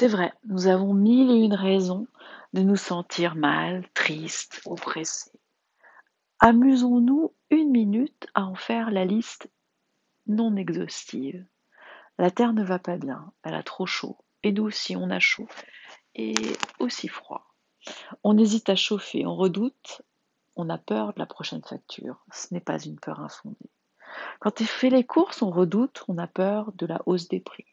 C'est vrai, nous avons mille et une raisons de nous sentir mal, tristes, oppressés. Amusons-nous une minute à en faire la liste non exhaustive. La Terre ne va pas bien, elle a trop chaud, et nous aussi on a chaud, et aussi froid. On hésite à chauffer, on redoute, on a peur de la prochaine facture. Ce n'est pas une peur infondée. Quand on fait les courses, on redoute, on a peur de la hausse des prix.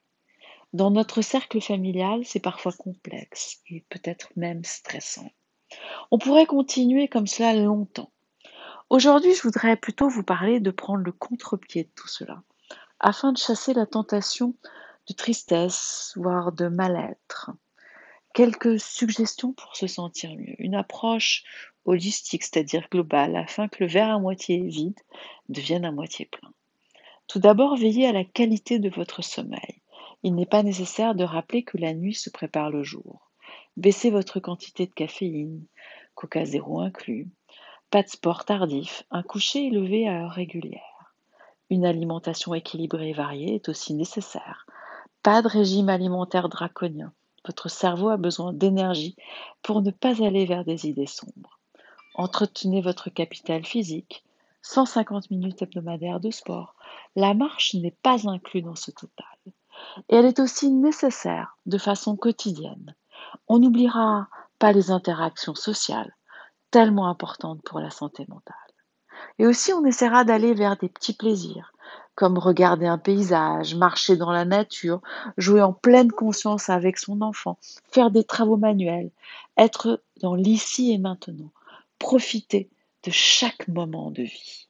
Dans notre cercle familial, c'est parfois complexe et peut-être même stressant. On pourrait continuer comme cela longtemps. Aujourd'hui, je voudrais plutôt vous parler de prendre le contre-pied de tout cela, afin de chasser la tentation de tristesse, voire de mal-être. Quelques suggestions pour se sentir mieux. Une approche holistique, c'est-à-dire globale, afin que le verre à moitié vide devienne à moitié plein. Tout d'abord, veillez à la qualité de votre sommeil. Il n'est pas nécessaire de rappeler que la nuit se prépare le jour. Baissez votre quantité de caféine, coca zéro inclus, pas de sport tardif, un coucher élevé à heure régulière. Une alimentation équilibrée et variée est aussi nécessaire. Pas de régime alimentaire draconien. Votre cerveau a besoin d'énergie pour ne pas aller vers des idées sombres. Entretenez votre capital physique. 150 minutes hebdomadaires de sport. La marche n'est pas inclue dans ce total. Et elle est aussi nécessaire de façon quotidienne. On n'oubliera pas les interactions sociales, tellement importantes pour la santé mentale. Et aussi, on essaiera d'aller vers des petits plaisirs, comme regarder un paysage, marcher dans la nature, jouer en pleine conscience avec son enfant, faire des travaux manuels, être dans l'ici et maintenant, profiter de chaque moment de vie.